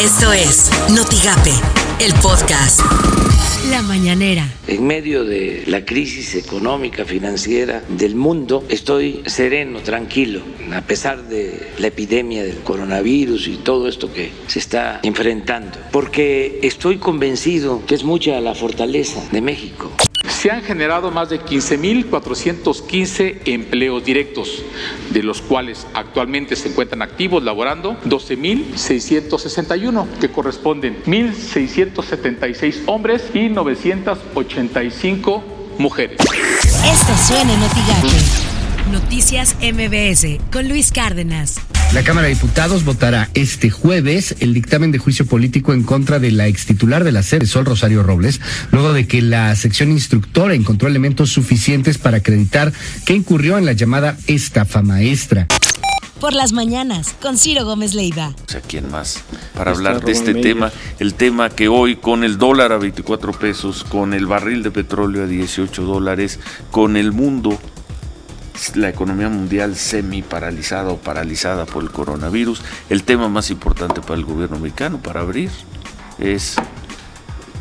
Esto es Notigape, el podcast. La mañanera. En medio de la crisis económica, financiera del mundo, estoy sereno, tranquilo, a pesar de la epidemia del coronavirus y todo esto que se está enfrentando, porque estoy convencido que es mucha la fortaleza de México se han generado más de 15.415 empleos directos, de los cuales actualmente se encuentran activos laborando 12.661, que corresponden 1.676 hombres y 985 mujeres. Esto suena en Noticias MBS con Luis Cárdenas. La Cámara de Diputados votará este jueves el dictamen de juicio político en contra de la extitular de la sede, Sol Rosario Robles, luego de que la sección instructora encontró elementos suficientes para acreditar que incurrió en la llamada estafa maestra por las mañanas con Ciro Gómez Leiva. O sea, ¿quién más? Para hablar de este tema, el tema que hoy con el dólar a 24 pesos, con el barril de petróleo a 18 dólares, con el mundo la economía mundial semi paralizada o paralizada por el coronavirus. El tema más importante para el gobierno mexicano para abrir es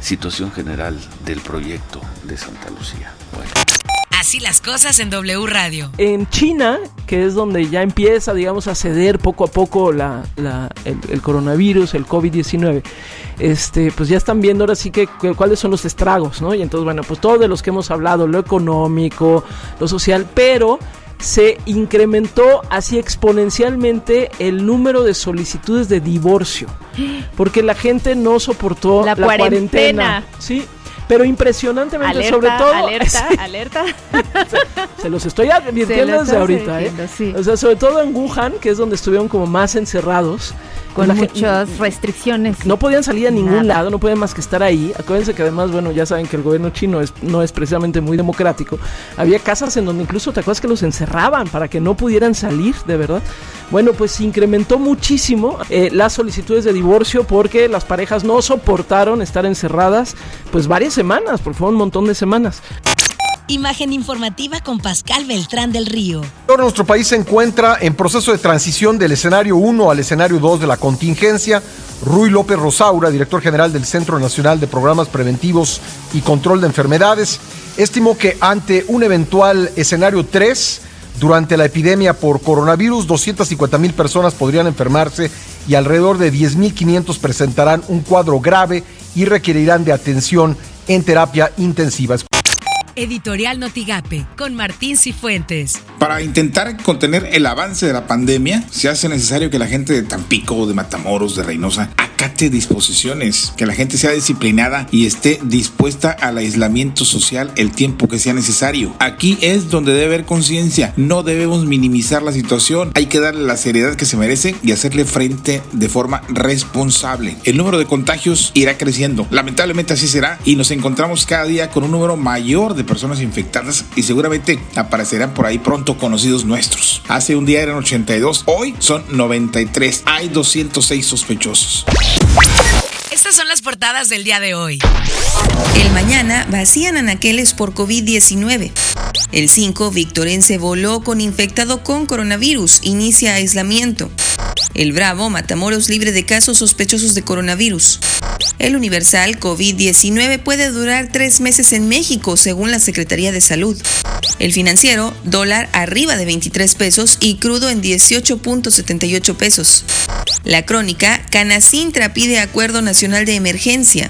situación general del proyecto de Santa Lucía. Así las cosas en W Radio. En China, que es donde ya empieza, digamos, a ceder poco a poco la, el, coronavirus, el COVID-19, este, pues ya están viendo ahora sí que, cuáles son los estragos, ¿no? Y entonces, bueno, pues todos de los que hemos hablado, lo económico, lo social, pero se incrementó así exponencialmente el número de solicitudes de divorcio, porque la gente no soportó la, cuarentena. Sí, pero impresionantemente, sobre todo. Alerta, alerta. Se, los estoy advirtiendo desde ahorita, ¿eh? O sea, sobre todo en Wuhan, que es donde estuvieron como más encerrados. Con muchas restricciones. No podían salir a ningún lado, no podían más que estar ahí. Acuérdense que además, bueno, ya saben que el gobierno chino es, no es precisamente muy democrático. Había casas en donde incluso te acuerdas que los encerraban para que no pudieran salir, de verdad. Bueno, pues se incrementó muchísimo eh, las solicitudes de divorcio porque las parejas no soportaron estar encerradas pues varias semanas, porque fue un montón de semanas. Imagen informativa con Pascal Beltrán del Río. Ahora nuestro país se encuentra en proceso de transición del escenario 1 al escenario 2 de la contingencia. Rui López Rosaura, director general del Centro Nacional de Programas Preventivos y Control de Enfermedades, estimó que ante un eventual escenario 3, durante la epidemia por coronavirus, 250 mil personas podrían enfermarse y alrededor de 10.500 presentarán un cuadro grave y requerirán de atención en terapia intensiva. Editorial Notigape con Martín Cifuentes. Para intentar contener el avance de la pandemia, se hace necesario que la gente de Tampico, de Matamoros, de Reynosa, acate disposiciones, que la gente sea disciplinada y esté dispuesta al aislamiento social el tiempo que sea necesario. Aquí es donde debe haber conciencia. No debemos minimizar la situación. Hay que darle la seriedad que se merece y hacerle frente de forma responsable. El número de contagios irá creciendo. Lamentablemente así será y nos encontramos cada día con un número mayor de personas infectadas y seguramente aparecerán por ahí pronto conocidos nuestros. Hace un día eran 82, hoy son 93. Hay 206 sospechosos. Estas son las portadas del día de hoy. El mañana vacían anaqueles por COVID-19. El 5, Victorense voló con infectado con coronavirus, inicia aislamiento. El Bravo, Matamoros libre de casos sospechosos de coronavirus. El Universal COVID-19 puede durar tres meses en México, según la Secretaría de Salud. El financiero, dólar arriba de 23 pesos y crudo en 18.78 pesos. La crónica, Canacintra pide acuerdo nacional de emergencia.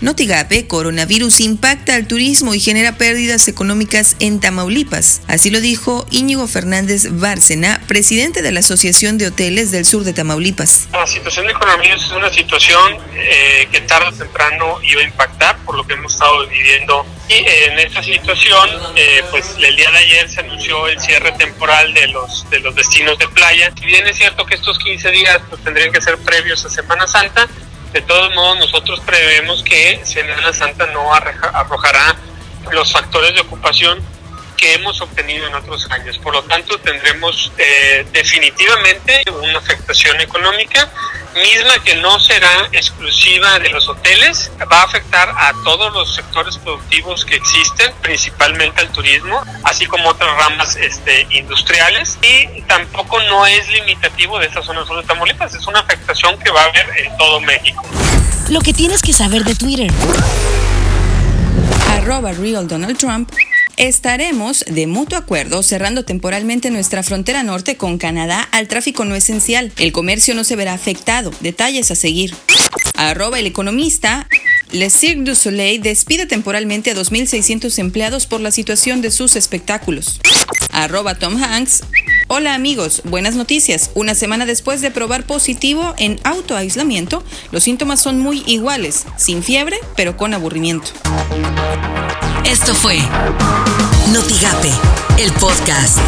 Notigape, coronavirus impacta al turismo y genera pérdidas económicas en Tamaulipas. Así lo dijo Íñigo Fernández Bárcena, presidente de la Asociación de Hoteles del Sur de Tamaulipas. La situación de coronavirus es una situación eh, que tarde o temprano iba a impactar por lo que hemos estado viviendo. Y en esta situación, eh, pues el día de ayer se anunció el cierre temporal de los, de los destinos de playa. Si bien es cierto que estos 15 días pues, tendrían que ser previos a Semana Santa, de todos modos, nosotros prevemos que Semana Santa no arrojará los factores de ocupación que hemos obtenido en otros años. Por lo tanto, tendremos eh, definitivamente una afectación económica misma que no será exclusiva de los hoteles, va a afectar a todos los sectores productivos que existen, principalmente al turismo, así como otras ramas este, industriales, y tampoco no es limitativo de esta zona sur de Tamaulipas, es una afectación que va a haber en todo México. Lo que tienes que saber de Twitter. Arroba Real Donald Trump Estaremos, de mutuo acuerdo, cerrando temporalmente nuestra frontera norte con Canadá al tráfico no esencial. El comercio no se verá afectado. Detalles a seguir. Arroba el economista. Le Cirque du Soleil despide temporalmente a 2.600 empleados por la situación de sus espectáculos. Arroba Tom Hanks. Hola amigos, buenas noticias. Una semana después de probar positivo en autoaislamiento, los síntomas son muy iguales, sin fiebre, pero con aburrimiento. Esto fue Notigape, el podcast.